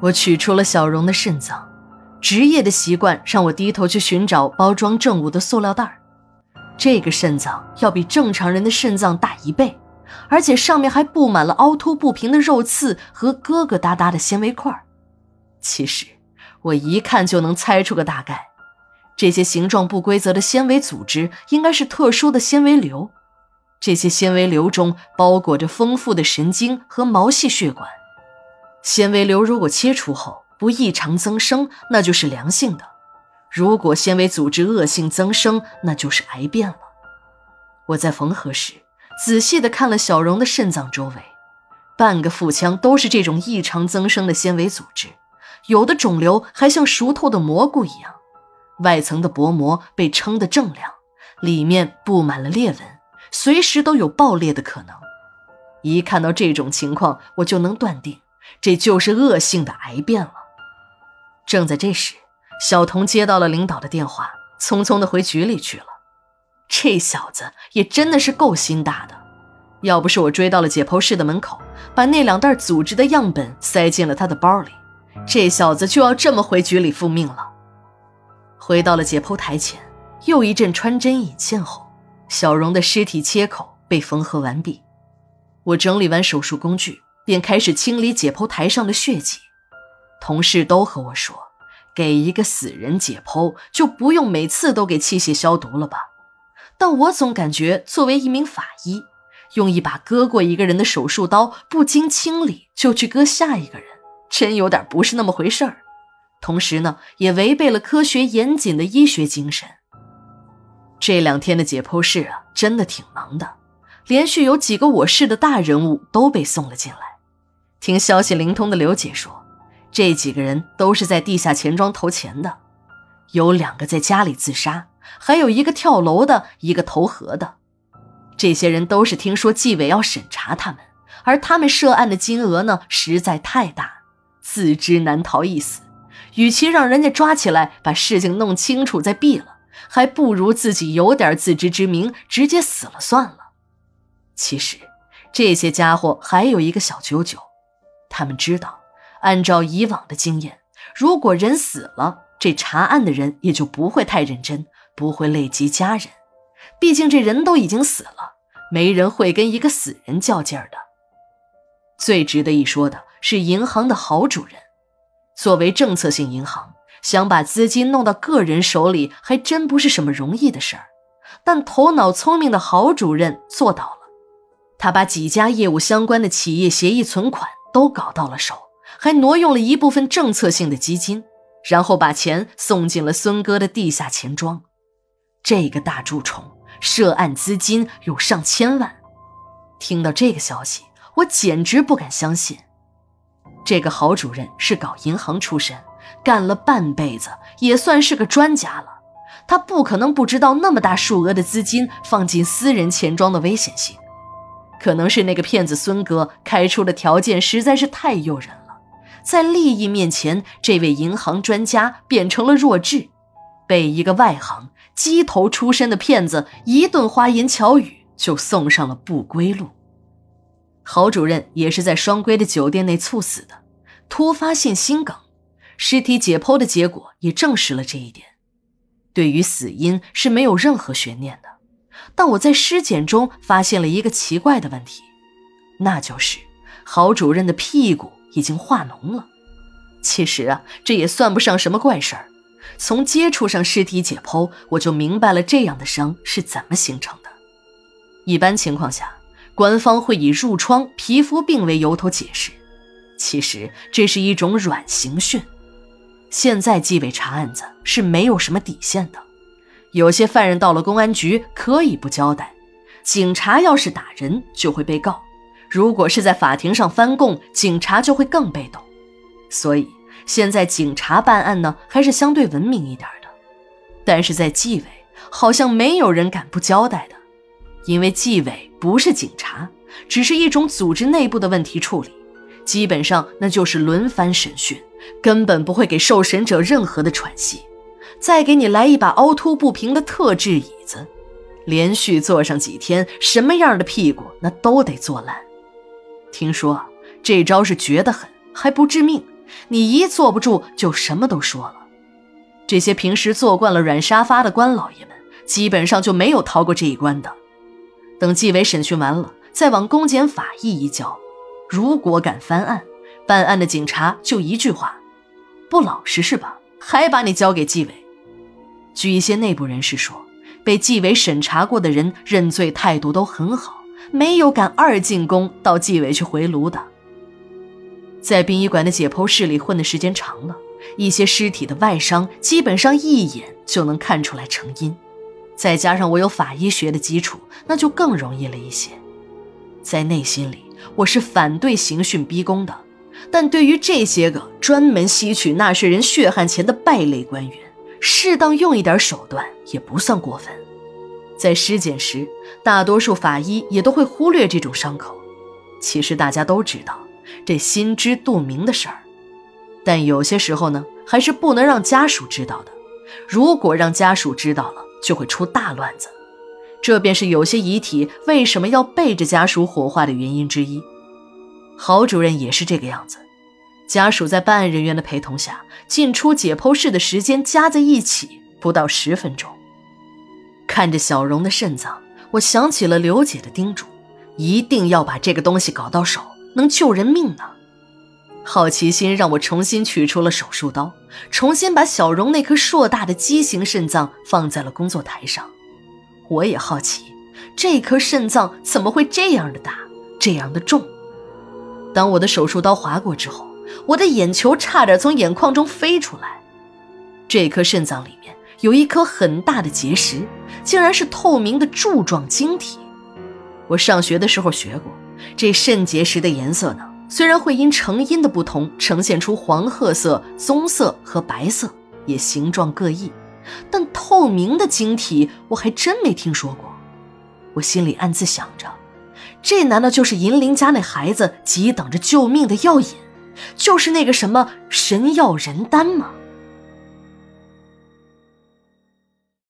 我取出了小荣的肾脏，职业的习惯让我低头去寻找包装正物的塑料袋。这个肾脏要比正常人的肾脏大一倍，而且上面还布满了凹凸不平的肉刺和疙疙瘩瘩的纤维块。其实我一看就能猜出个大概，这些形状不规则的纤维组织应该是特殊的纤维瘤，这些纤维瘤中包裹着丰富的神经和毛细血管。纤维瘤如果切除后不异常增生，那就是良性的。如果纤维组织恶性增生，那就是癌变了。我在缝合时仔细地看了小荣的肾脏周围，半个腹腔都是这种异常增生的纤维组织，有的肿瘤还像熟透的蘑菇一样，外层的薄膜被撑得锃亮，里面布满了裂纹，随时都有爆裂的可能。一看到这种情况，我就能断定这就是恶性的癌变了。正在这时。小童接到了领导的电话，匆匆的回局里去了。这小子也真的是够心大的，要不是我追到了解剖室的门口，把那两袋组织的样本塞进了他的包里，这小子就要这么回局里复命了。回到了解剖台前，又一阵穿针引线后，小荣的尸体切口被缝合完毕。我整理完手术工具，便开始清理解剖台上的血迹。同事都和我说。给一个死人解剖，就不用每次都给器械消毒了吧？但我总感觉，作为一名法医，用一把割过一个人的手术刀不经清理就去割下一个人，真有点不是那么回事儿。同时呢，也违背了科学严谨的医学精神。这两天的解剖室啊，真的挺忙的，连续有几个我市的大人物都被送了进来。听消息灵通的刘姐说。这几个人都是在地下钱庄投钱的，有两个在家里自杀，还有一个跳楼的，一个投河的。这些人都是听说纪委要审查他们，而他们涉案的金额呢实在太大，自知难逃一死，与其让人家抓起来把事情弄清楚再毙了，还不如自己有点自知之明，直接死了算了。其实，这些家伙还有一个小九九，他们知道。按照以往的经验，如果人死了，这查案的人也就不会太认真，不会累及家人。毕竟这人都已经死了，没人会跟一个死人较劲儿的。最值得一说的是银行的郝主任，作为政策性银行，想把资金弄到个人手里，还真不是什么容易的事儿。但头脑聪明的郝主任做到了，他把几家业务相关的企业协议存款都搞到了手。还挪用了一部分政策性的基金，然后把钱送进了孙哥的地下钱庄。这个大蛀虫涉案资金有上千万。听到这个消息，我简直不敢相信。这个郝主任是搞银行出身，干了半辈子，也算是个专家了。他不可能不知道那么大数额的资金放进私人钱庄的危险性。可能是那个骗子孙哥开出的条件实在是太诱人了。在利益面前，这位银行专家变成了弱智，被一个外行鸡头出身的骗子一顿花言巧语就送上了不归路。郝主任也是在双规的酒店内猝死的，突发性心梗。尸体解剖的结果也证实了这一点，对于死因是没有任何悬念的。但我在尸检中发现了一个奇怪的问题，那就是郝主任的屁股。已经化脓了。其实啊，这也算不上什么怪事儿。从接触上尸体解剖，我就明白了这样的伤是怎么形成的。一般情况下，官方会以褥疮、皮肤病为由头解释，其实这是一种软刑讯。现在纪委查案子是没有什么底线的，有些犯人到了公安局可以不交代，警察要是打人就会被告。如果是在法庭上翻供，警察就会更被动。所以现在警察办案呢，还是相对文明一点的。但是在纪委，好像没有人敢不交代的，因为纪委不是警察，只是一种组织内部的问题处理，基本上那就是轮番审讯，根本不会给受审者任何的喘息。再给你来一把凹凸不平的特制椅子，连续坐上几天，什么样的屁股那都得坐烂。听说这招是绝得很，还不致命，你一坐不住就什么都说了。这些平时坐惯了软沙发的官老爷们，基本上就没有逃过这一关的。等纪委审讯完了，再往公检法一移交。如果敢翻案，办案的警察就一句话：不老实是吧？还把你交给纪委。据一些内部人士说，被纪委审查过的人认罪态度都很好，没有敢二进宫到纪委去回炉的。在殡仪馆的解剖室里混的时间长了，一些尸体的外伤基本上一眼就能看出来成因。再加上我有法医学的基础，那就更容易了一些。在内心里，我是反对刑讯逼供的，但对于这些个专门吸取纳税人血汗钱的败类官员，适当用一点手段也不算过分。在尸检时，大多数法医也都会忽略这种伤口。其实大家都知道，这心知肚明的事儿，但有些时候呢，还是不能让家属知道的。如果让家属知道了，就会出大乱子，这便是有些遗体为什么要背着家属火化的原因之一。郝主任也是这个样子，家属在办案人员的陪同下进出解剖室的时间加在一起不到十分钟。看着小荣的肾脏，我想起了刘姐的叮嘱，一定要把这个东西搞到手，能救人命呢。好奇心让我重新取出了手术刀，重新把小荣那颗硕大的畸形肾脏放在了工作台上。我也好奇，这颗肾脏怎么会这样的大，这样的重？当我的手术刀划过之后，我的眼球差点从眼眶中飞出来。这颗肾脏里面有一颗很大的结石，竟然是透明的柱状晶体。我上学的时候学过，这肾结石的颜色呢？虽然会因成因的不同呈现出黄褐色、棕色和白色，也形状各异，但透明的晶体我还真没听说过。我心里暗自想着，这难道就是银铃家那孩子急等着救命的药引，就是那个什么神药人丹吗？